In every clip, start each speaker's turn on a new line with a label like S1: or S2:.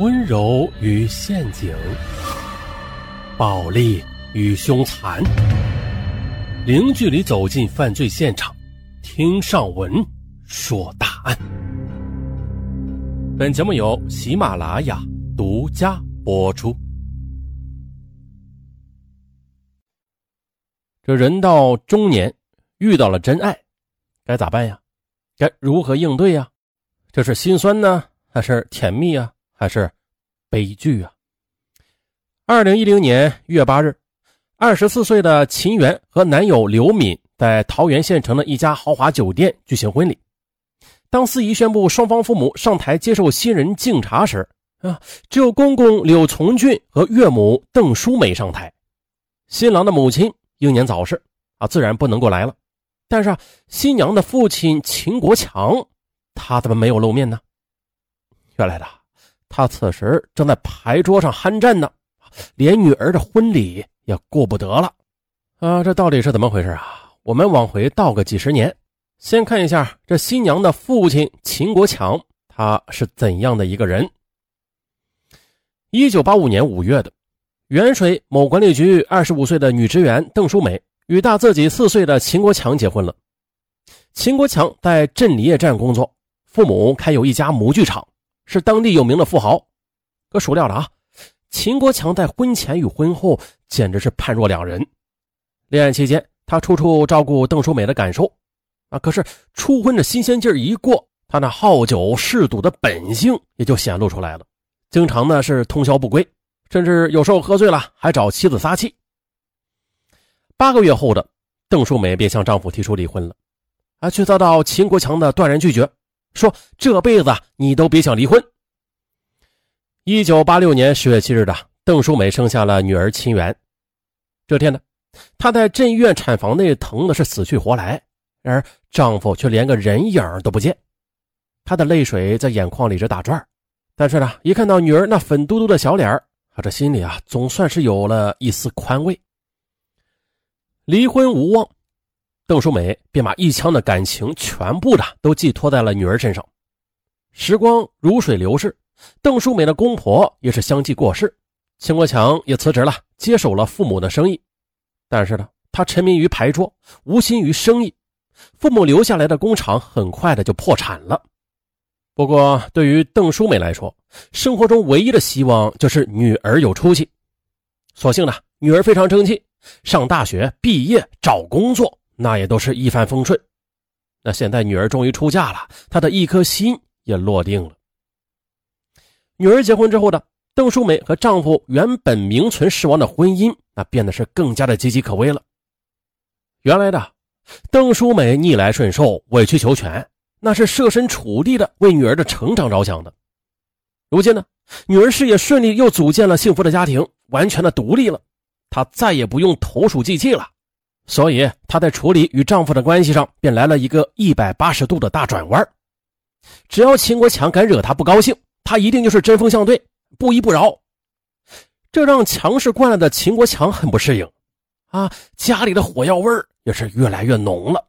S1: 温柔与陷阱，暴力与凶残，零距离走进犯罪现场，听上文说大案。本节目由喜马拉雅独家播出。这人到中年，遇到了真爱，该咋办呀？该如何应对呀？这是心酸呢，还是甜蜜啊？还是悲剧啊！二零一零年一月八日，二十四岁的秦源和男友刘敏在桃园县城的一家豪华酒店举行婚礼。当司仪宣布双方父母上台接受新人敬茶时，啊，只有公公柳从俊和岳母邓淑梅上台。新郎的母亲英年早逝，啊，自然不能够来了。但是啊，新娘的父亲秦国强，他怎么没有露面呢？原来的。他此时正在牌桌上酣战呢，连女儿的婚礼也顾不得了，啊，这到底是怎么回事啊？我们往回倒个几十年，先看一下这新娘的父亲秦国强，他是怎样的一个人？一九八五年五月的，原水某管理局二十五岁的女职员邓淑美与大自己四岁的秦国强结婚了。秦国强在镇里业站工作，父母开有一家模具厂。是当地有名的富豪，可孰料了啊？秦国强在婚前与婚后简直是判若两人。恋爱期间，他处处照顾邓淑美的感受啊，可是初婚的新鲜劲儿一过，他那好酒嗜赌的本性也就显露出来了，经常呢是通宵不归，甚至有时候喝醉了还找妻子撒气。八个月后的邓淑美便向丈夫提出离婚了，啊，却遭到秦国强的断然拒绝。说这辈子你都别想离婚。一九八六年十月七日的，邓淑美生下了女儿秦媛。这天呢，她在镇医院产房内疼的是死去活来，然而丈夫却连个人影都不见。她的泪水在眼眶里直打转，但是呢，一看到女儿那粉嘟嘟的小脸啊，这心里啊总算是有了一丝宽慰。离婚无望。邓淑美便把一腔的感情全部的都寄托在了女儿身上。时光如水流逝，邓淑美的公婆也是相继过世，秦国强也辞职了，接手了父母的生意。但是呢，他沉迷于牌桌，无心于生意，父母留下来的工厂很快的就破产了。不过，对于邓淑美来说，生活中唯一的希望就是女儿有出息。所幸呢，女儿非常争气，上大学、毕业、找工作。那也都是一帆风顺。那现在女儿终于出嫁了，她的一颗心也落定了。女儿结婚之后的邓淑美和丈夫原本名存实亡的婚姻，那变得是更加的岌岌可危了。原来的邓淑美逆来顺受、委曲求全，那是设身处地的为女儿的成长着想的。如今呢，女儿事业顺利，又组建了幸福的家庭，完全的独立了，她再也不用投鼠忌器了。所以她在处理与丈夫的关系上，便来了一个一百八十度的大转弯。只要秦国强敢惹她不高兴，她一定就是针锋相对，不依不饶。这让强势惯了的秦国强很不适应，啊，家里的火药味也是越来越浓了。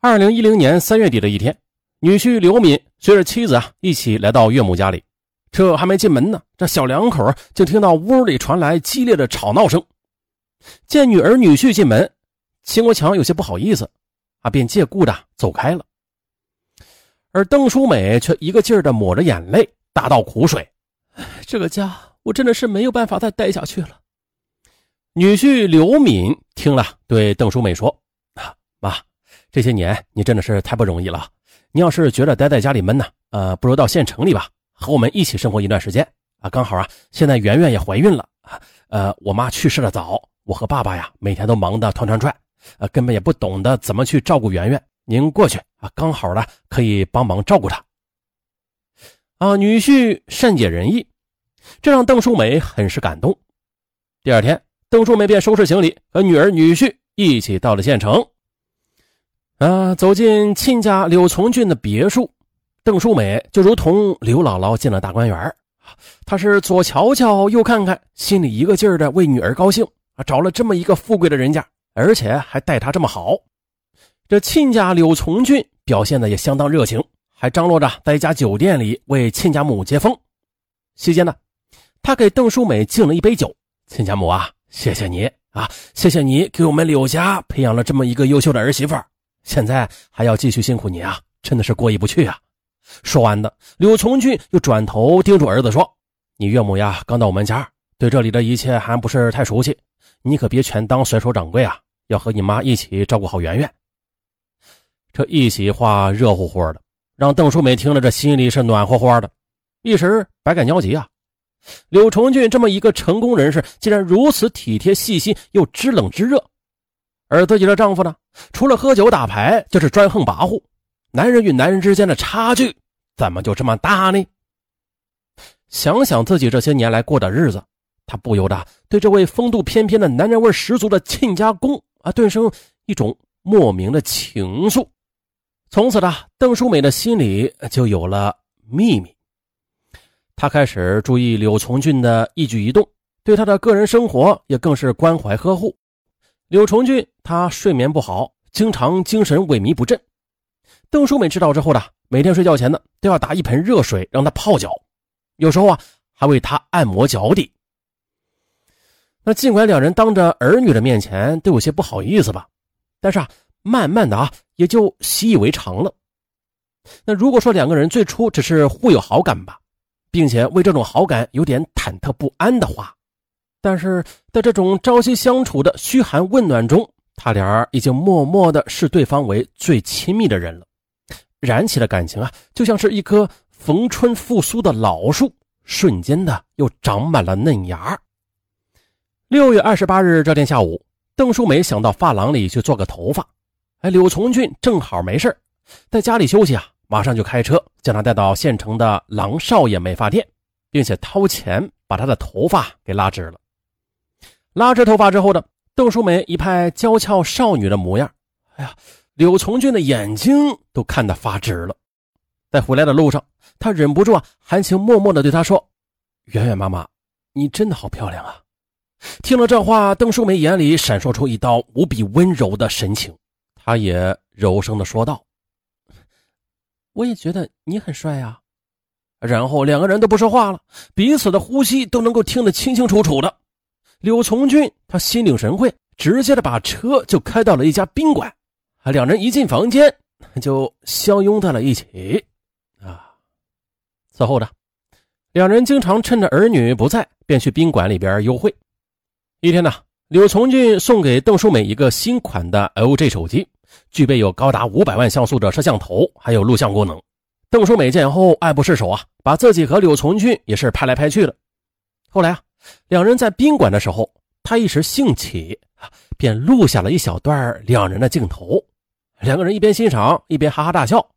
S1: 二零一零年三月底的一天，女婿刘敏随着妻子啊一起来到岳母家里，这还没进门呢，这小两口就听到屋里传来激烈的吵闹声。见女儿女婿进门，秦国强有些不好意思，啊，便借故的走开了。而邓淑美却一个劲儿的抹着眼泪，大倒苦水：“这个家我真的是没有办法再待下去了。”女婿刘敏听了，对邓淑美说：“啊，妈，这些年你真的是太不容易了。你要是觉得待在家里闷呢，呃，不如到县城里吧，和我们一起生活一段时间啊。刚好啊，现在圆圆也怀孕了啊，呃，我妈去世的早。”我和爸爸呀，每天都忙得团团转，呃，根本也不懂得怎么去照顾圆圆。您过去啊，刚好呢可以帮忙照顾她。啊，女婿善解人意，这让邓淑美很是感动。第二天，邓淑美便收拾行李，和女儿、女婿一起到了县城。啊，走进亲家柳从俊的别墅，邓淑美就如同刘姥姥进了大观园她是左瞧瞧，右看看，心里一个劲儿的为女儿高兴。啊，找了这么一个富贵的人家，而且还待他这么好。这亲家柳从俊表现的也相当热情，还张罗着在一家酒店里为亲家母接风，席间呢，他给邓淑美敬了一杯酒：“亲家母啊，谢谢你啊，谢谢你给我们柳家培养了这么一个优秀的儿媳妇，现在还要继续辛苦你啊，真的是过意不去啊。”说完的，柳从俊又转头叮嘱儿子说：“你岳母呀，刚到我们家，对这里的一切还不是太熟悉，你可别全当甩手掌柜啊，要和你妈一起照顾好圆圆。”这一席话热乎乎的，让邓淑美听了这心里是暖和和的，一时百感交集啊。柳崇俊这么一个成功人士，竟然如此体贴细心，又知冷知热，而自己的丈夫呢，除了喝酒打牌，就是专横跋扈。男人与男人之间的差距怎么就这么大呢？想想自己这些年来过的日子，他不由得对这位风度翩翩的男人味十足的亲家公啊，顿生一种莫名的情愫。从此呢，邓淑美的心里就有了秘密。她开始注意柳从俊的一举一动，对他的个人生活也更是关怀呵护。柳从俊他睡眠不好，经常精神萎靡不振。邓淑美知道之后呢，每天睡觉前呢都要打一盆热水让他泡脚，有时候啊还为他按摩脚底。那尽管两人当着儿女的面前都有些不好意思吧，但是啊，慢慢的啊也就习以为常了。那如果说两个人最初只是互有好感吧，并且为这种好感有点忐忑不安的话，但是在这种朝夕相处的嘘寒问暖中，他俩已经默默的视对方为最亲密的人了。燃起的感情啊，就像是一棵逢春复苏的老树，瞬间的又长满了嫩芽。六月二十八日这天下午，邓淑梅想到发廊里去做个头发，哎，柳从俊正好没事在家里休息啊，马上就开车将她带到县城的郎少爷美发店，并且掏钱把她的头发给拉直了。拉直头发之后呢，邓淑梅一派娇俏少女的模样，哎呀。柳从俊的眼睛都看得发直了，在回来的路上，他忍不住啊，含情脉脉地对她说：“圆圆妈妈，你真的好漂亮啊！”听了这话，邓淑梅眼里闪烁出一道无比温柔的神情，她也柔声的说道：“我也觉得你很帅啊。”然后两个人都不说话了，彼此的呼吸都能够听得清清楚楚的。柳从俊他心领神会，直接的把车就开到了一家宾馆。啊两人一进房间，就相拥在了一起。啊，此后呢，两人经常趁着儿女不在，便去宾馆里边幽会。一天呢，柳从俊送给邓淑美一个新款的 LG 手机，具备有高达五百万像素的摄像头，还有录像功能。邓淑美见后爱不释手啊，把自己和柳从俊也是拍来拍去的。后来啊，两人在宾馆的时候，他一时兴起，便录下了一小段两人的镜头。两个人一边欣赏一边哈哈大笑。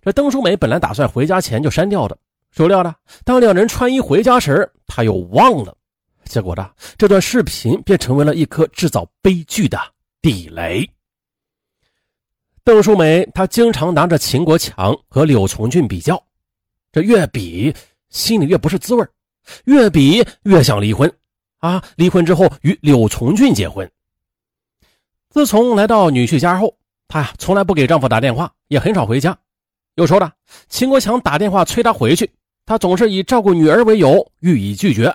S1: 这邓淑美本来打算回家前就删掉的，谁料呢，当两人穿衣回家时，他又忘了。结果呢，这段视频便成为了一颗制造悲剧的地雷。邓淑梅她经常拿着秦国强和柳从俊比较，这越比心里越不是滋味越比越想离婚啊！离婚之后与柳从俊结婚。自从来到女婿家后。她呀，从来不给丈夫打电话，也很少回家。有时候呢，秦国强打电话催她回去，她总是以照顾女儿为由予以拒绝。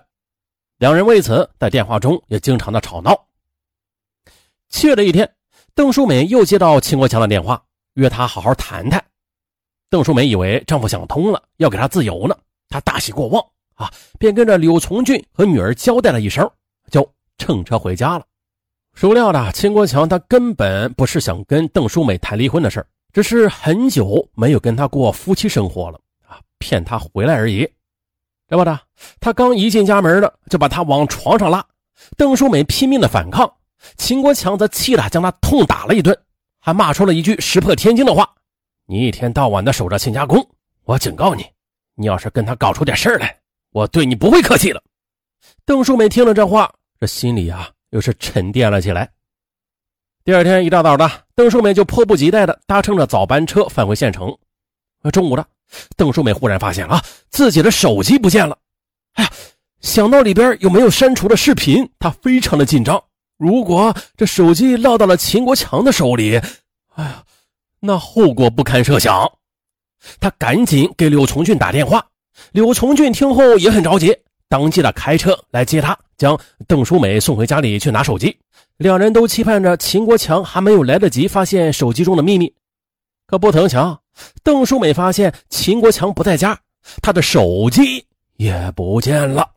S1: 两人为此在电话中也经常的吵闹。七月的一天，邓淑美又接到秦国强的电话，约她好好谈谈。邓淑美以为丈夫想通了，要给她自由呢，她大喜过望啊，便跟着柳从俊和女儿交代了一声，就乘车回家了。孰料的，秦国强他根本不是想跟邓淑美谈离婚的事只是很久没有跟她过夫妻生活了啊，骗她回来而已。这不的，他刚一进家门呢，就把他往床上拉。邓淑美拼命的反抗，秦国强则气得将她痛打了一顿，还骂出了一句石破天惊的话：“你一天到晚的守着亲家公，我警告你，你要是跟他搞出点事来，我对你不会客气了。”邓淑美听了这话，这心里啊。又是沉淀了起来。第二天一大早的，邓淑美就迫不及待的搭乘着早班车返回县城。中午了邓淑美忽然发现啊自己的手机不见了。哎呀想到里边有没有删除的视频她非常的紧张。如果这手机落到了秦国强的手里哎呀那后果不堪设想。她赶紧给柳从俊打电话柳从俊听后也很着急当即的开车来接她将邓淑美送回家里去拿手机。两人都期盼着秦国强还没有来得及发现手机中的秘密。可不曾想邓淑美发现秦国强不在家她的手机也不见了。